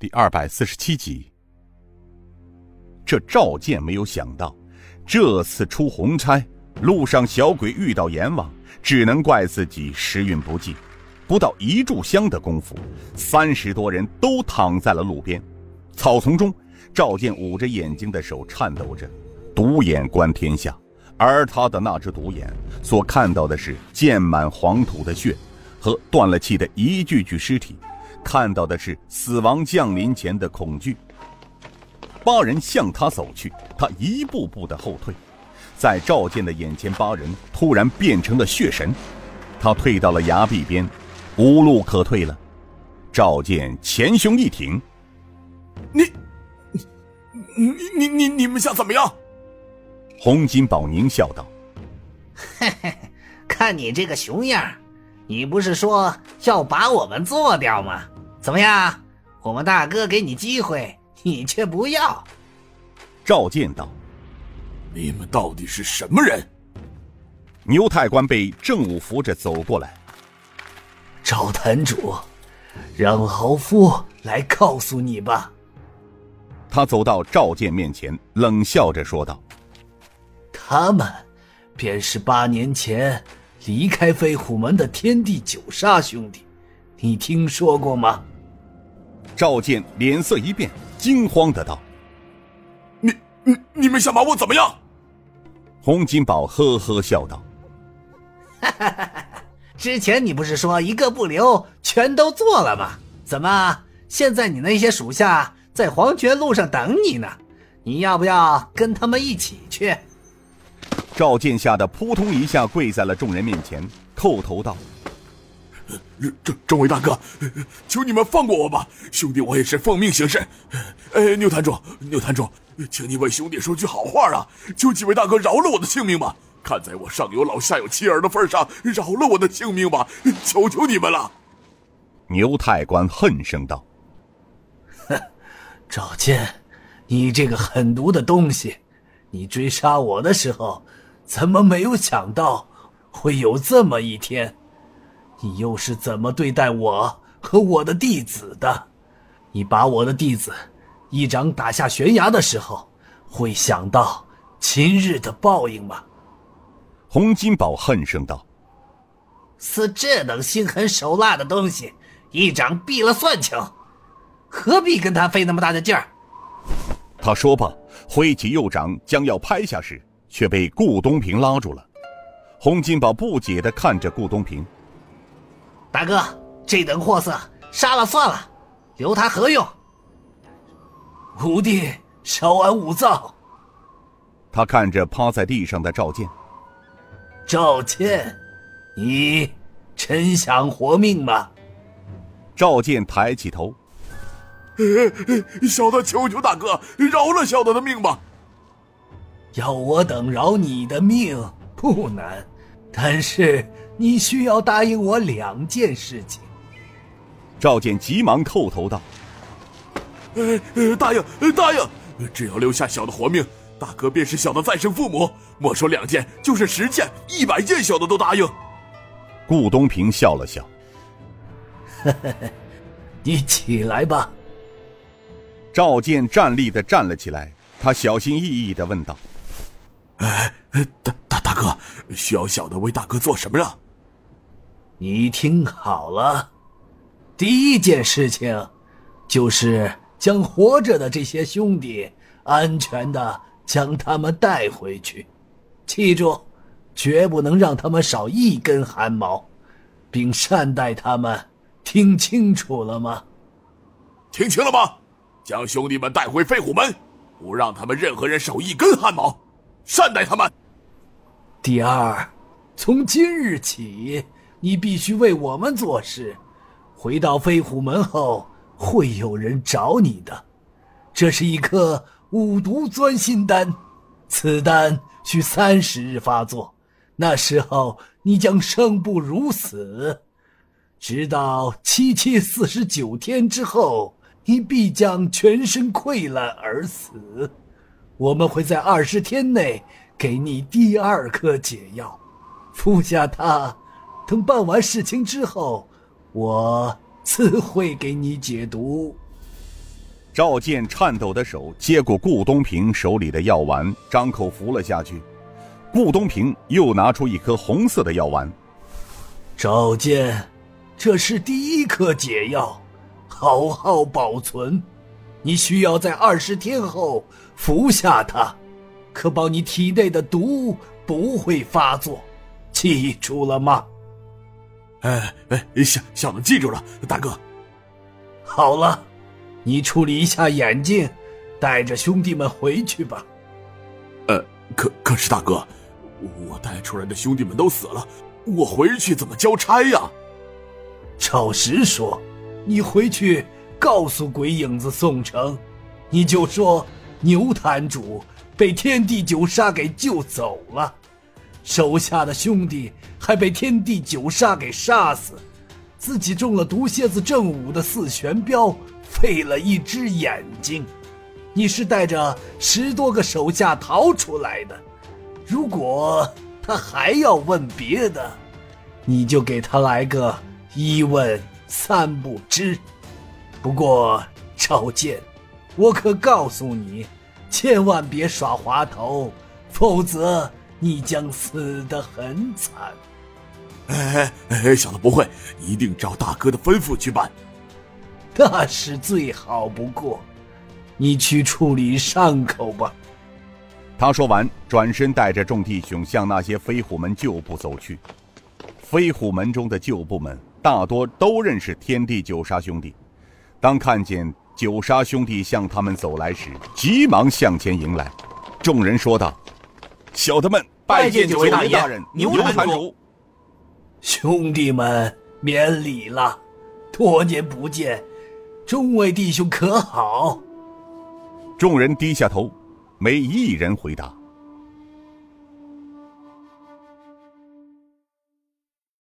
第二百四十七集。这赵健没有想到，这次出红差，路上小鬼遇到阎王，只能怪自己时运不济。不到一炷香的功夫，三十多人都躺在了路边草丛中。赵健捂着眼睛的手颤抖着，独眼观天下，而他的那只独眼所看到的是溅满黄土的血，和断了气的一具具尸体。看到的是死亡降临前的恐惧。八人向他走去，他一步步的后退，在赵健的眼前，八人突然变成了血神。他退到了崖壁边，无路可退了。赵健前胸一挺：“你，你，你，你，你们想怎么样？”洪金宝狞笑道：“嘿嘿，看你这个熊样，你不是说要把我们做掉吗？”怎么样？我们大哥给你机会，你却不要。赵健道：“你们到底是什么人？”牛太官被郑武扶着走过来。赵坛主，让豪夫来告诉你吧。他走到赵健面前，冷笑着说道：“他们，便是八年前离开飞虎门的天地九杀兄弟，你听说过吗？”赵健脸色一变，惊慌的道：“你、你、你们想把我怎么样？”洪金宝呵呵笑道：“哈哈哈哈之前你不是说一个不留，全都做了吗？怎么现在你那些属下在黄泉路上等你呢？你要不要跟他们一起去？”赵健吓得扑通一下跪在了众人面前，叩头道。众众位大哥，求你们放过我吧！兄弟，我也是奉命行事。哎，牛坛主，牛坛主，请你为兄弟说句好话啊！求几位大哥饶了我的性命吧！看在我上有老下有妻儿的份上，饶了我的性命吧！求求你们了！牛太官恨声道：“哼，赵健，你这个狠毒的东西！你追杀我的时候，怎么没有想到会有这么一天？”你又是怎么对待我和我的弟子的？你把我的弟子一掌打下悬崖的时候，会想到今日的报应吗？洪金宝恨声道：“似这等心狠手辣的东西，一掌毙了算球，何必跟他费那么大的劲儿？”他说罢，挥起右掌将要拍下时，却被顾东平拉住了。洪金宝不解的看着顾东平。大哥，这等货色杀了算了，留他何用？五弟，稍安勿躁。他看着趴在地上的赵健。赵健，你真想活命吗？赵健抬起头，小的求求大哥饶了小的的命吧。要我等饶你的命不难，但是。你需要答应我两件事情。赵健急忙叩头道：“呃，呃答应，答应！只要留下小的活命，大哥便是小的再生父母。莫说两件，就是十件、一百件，小的都答应。”顾东平笑了笑：“ 你起来吧。”赵健站立的站了起来，他小心翼翼的问道：“哎，大哥，需要小的为大哥做什么呀？”你听好了，第一件事情，就是将活着的这些兄弟安全的将他们带回去，记住，绝不能让他们少一根汗毛，并善待他们。听清楚了吗？听清了吗？将兄弟们带回飞虎门，不让他们任何人少一根汗毛，善待他们。第二，从今日起。你必须为我们做事。回到飞虎门后，会有人找你的。这是一颗五毒钻心丹，此丹需三十日发作，那时候你将生不如死。直到七七四十九天之后，你必将全身溃烂而死。我们会在二十天内给你第二颗解药，服下它。等办完事情之后，我自会给你解毒。赵健颤抖的手接过顾东平手里的药丸，张口服了下去。顾东平又拿出一颗红色的药丸。赵健，这是第一颗解药，好好保存。你需要在二十天后服下它，可保你体内的毒不会发作。记住了吗？哎哎，小小的记住了，大哥。好了，你处理一下眼睛，带着兄弟们回去吧。呃，可可是大哥，我带出来的兄弟们都死了，我回去怎么交差呀？照实说，你回去告诉鬼影子宋城，你就说牛坛主被天地九杀给救走了。手下的兄弟还被天地九杀给杀死，自己中了毒蝎子正午的四玄镖，废了一只眼睛。你是带着十多个手下逃出来的。如果他还要问别的，你就给他来个一问三不知。不过赵健，我可告诉你，千万别耍滑头，否则。你将死得很惨。哎哎哎，小的不会，一定照大哥的吩咐去办。那是最好不过。你去处理伤口吧。他说完，转身带着众弟兄向那些飞虎门旧部走去。飞虎门中的旧部们大多都认识天地九杀兄弟，当看见九杀兄弟向他们走来时，急忙向前迎来。众人说道。小的们拜见九位大人，牛坛主。兄弟们免礼了，多年不见，众位弟兄可好？众人低下头，没一人回答。